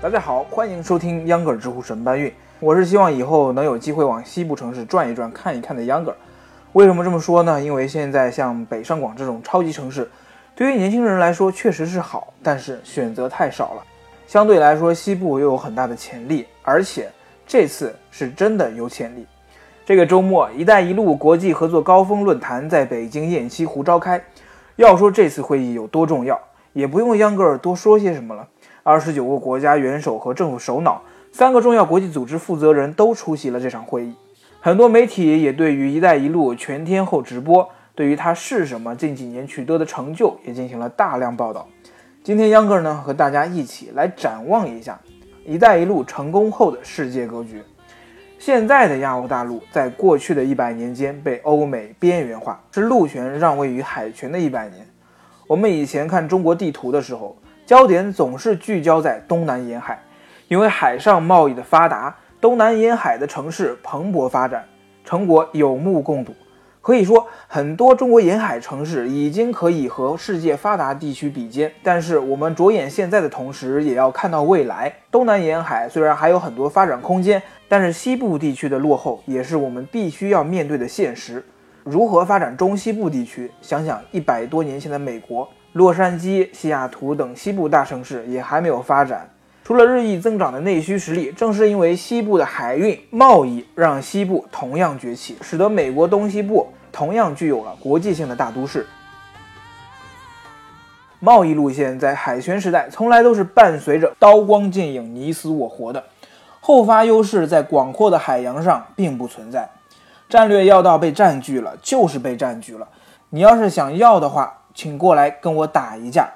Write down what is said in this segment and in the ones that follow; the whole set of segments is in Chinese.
大家好，欢迎收听秧歌儿知乎神搬运。我是希望以后能有机会往西部城市转一转、看一看的秧歌儿。为什么这么说呢？因为现在像北上广这种超级城市，对于年轻人来说确实是好，但是选择太少了。相对来说，西部又有很大的潜力，而且这次是真的有潜力。这个周末，“一带一路”国际合作高峰论坛在北京雁栖湖召开。要说这次会议有多重要，也不用秧歌儿多说些什么了。二十九个国家元首和政府首脑，三个重要国际组织负责人都出席了这场会议。很多媒体也对于“一带一路”全天候直播，对于它是什么、近几年取得的成就也进行了大量报道。今天秧歌儿呢和大家一起来展望一下“一带一路”成功后的世界格局。现在的亚欧大陆，在过去的一百年间被欧美边缘化，是陆权让位于海权的一百年。我们以前看中国地图的时候，焦点总是聚焦在东南沿海，因为海上贸易的发达，东南沿海的城市蓬勃发展，成果有目共睹。可以说，很多中国沿海城市已经可以和世界发达地区比肩。但是，我们着眼现在的同时，也要看到未来。东南沿海虽然还有很多发展空间，但是西部地区的落后也是我们必须要面对的现实。如何发展中西部地区？想想一百多年前的美国，洛杉矶、西雅图等西部大城市也还没有发展。除了日益增长的内需实力，正是因为西部的海运贸易，让西部同样崛起，使得美国东西部同样具有了国际性的大都市。贸易路线在海权时代从来都是伴随着刀光剑影、你死我活的，后发优势在广阔的海洋上并不存在。战略要道被占据了，就是被占据了。你要是想要的话，请过来跟我打一架。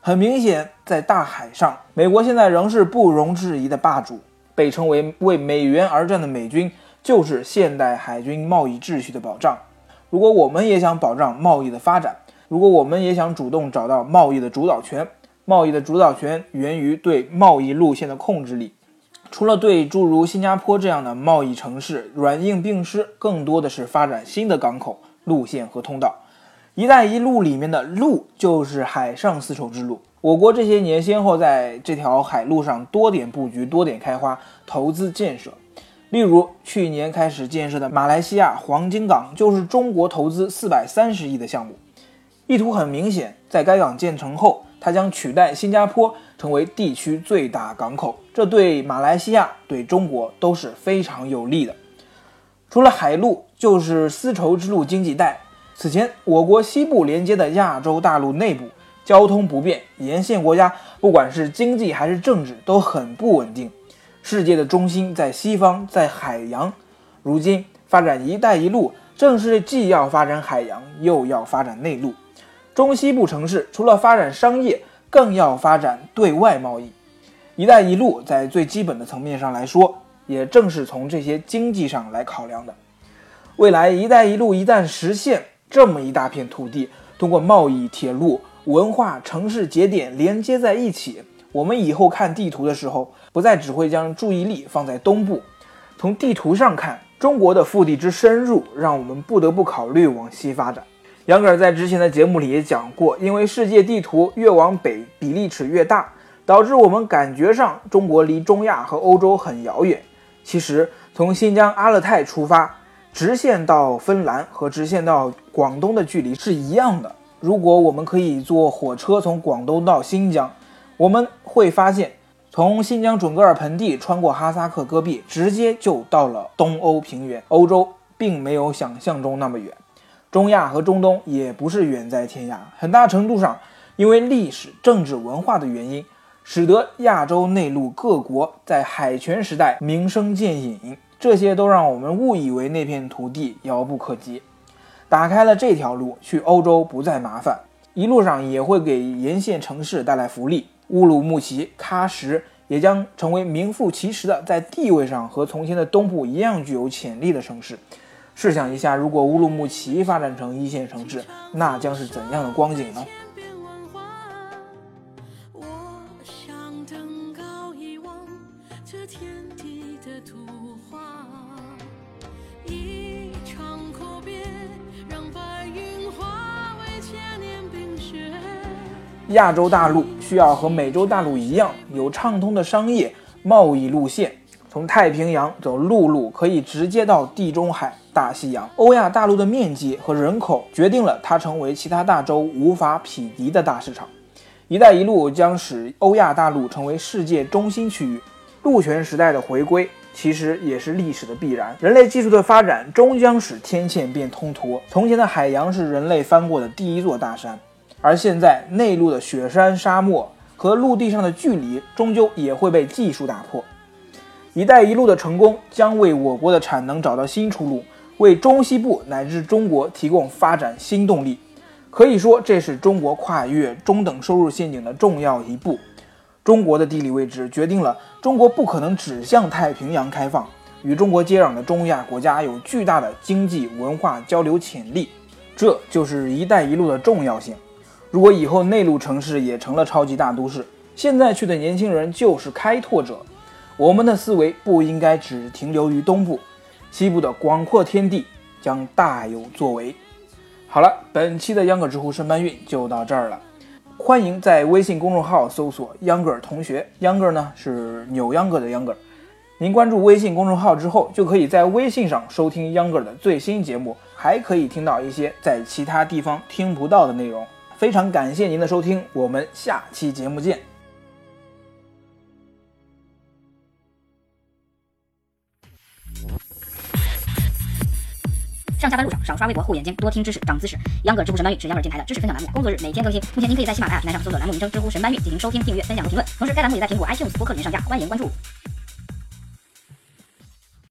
很明显，在大海上，美国现在仍是不容置疑的霸主。被称为为美元而战的美军，就是现代海军贸易秩序的保障。如果我们也想保障贸易的发展，如果我们也想主动找到贸易的主导权，贸易的主导权源于对贸易路线的控制力。除了对诸如新加坡这样的贸易城市软硬并施，更多的是发展新的港口路线和通道。“一带一路”里面的“路”就是海上丝绸之路。我国这些年先后在这条海路上多点布局、多点开花、投资建设。例如，去年开始建设的马来西亚黄金港，就是中国投资四百三十亿的项目。意图很明显，在该港建成后，它将取代新加坡成为地区最大港口，这对马来西亚、对中国都是非常有利的。除了海路，就是丝绸之路经济带。此前，我国西部连接的亚洲大陆内部交通不便，沿线国家不管是经济还是政治都很不稳定。世界的中心在西方，在海洋。如今发展“一带一路”，正是既要发展海洋，又要发展内陆。中西部城市除了发展商业，更要发展对外贸易。“一带一路”在最基本的层面上来说，也正是从这些经济上来考量的。未来“一带一路”一旦实现，这么一大片土地，通过贸易、铁路、文化、城市节点连接在一起，我们以后看地图的时候，不再只会将注意力放在东部。从地图上看，中国的腹地之深入，让我们不得不考虑往西发展。杨格尔在之前的节目里也讲过，因为世界地图越往北比例尺越大，导致我们感觉上中国离中亚和欧洲很遥远。其实从新疆阿勒泰出发，直线到芬兰和直线到广东的距离是一样的。如果我们可以坐火车从广东到新疆，我们会发现，从新疆准噶尔盆地穿过哈萨克戈壁，直接就到了东欧平原。欧洲并没有想象中那么远。中亚和中东也不是远在天涯，很大程度上因为历史、政治、文化的原因，使得亚洲内陆各国在海权时代名声渐隐，这些都让我们误以为那片土地遥不可及。打开了这条路，去欧洲不再麻烦。一路上也会给沿线城市带来福利。乌鲁木齐、喀什也将成为名副其实的在地位上和从前的东部一样具有潜力的城市。试想一下，如果乌鲁木齐发展成一线城市，那将是怎样的光景呢？我想登高一望这天地的图亚洲大陆需要和美洲大陆一样，有畅通的商业贸易路线，从太平洋走陆路可以直接到地中海、大西洋。欧亚大陆的面积和人口决定了它成为其他大洲无法匹敌的大市场。一带一路将使欧亚大陆成为世界中心区域。陆权时代的回归其实也是历史的必然。人类技术的发展终将使天堑变通途。从前的海洋是人类翻过的第一座大山。而现在，内陆的雪山、沙漠和陆地上的距离，终究也会被技术打破。“一带一路”的成功将为我国的产能找到新出路，为中西部乃至中国提供发展新动力。可以说，这是中国跨越中等收入陷阱的重要一步。中国的地理位置决定了中国不可能只向太平洋开放，与中国接壤的中亚国家有巨大的经济文化交流潜力，这就是“一带一路”的重要性。如果以后内陆城市也成了超级大都市，现在去的年轻人就是开拓者。我们的思维不应该只停留于东部，西部的广阔天地将大有作为。好了，本期的秧歌知乎神搬运就到这儿了。欢迎在微信公众号搜索“秧歌同学”，秧歌呢是扭秧歌的秧歌。您关注微信公众号之后，就可以在微信上收听秧歌的最新节目，还可以听到一些在其他地方听不到的内容。非常感谢您的收听，我们下期节目见。上下班路上少刷微博，护眼睛，多听知识，长姿势。秧歌知乎神搬运是秧歌电台的知识分享栏目，工作日每天更新。目前您可以在喜马拉雅平台上搜索栏目名称“知乎神搬运”进行收听、订阅、分享和评论。同时，该栏目也在苹果 iTunes 播客里上架，欢迎关注。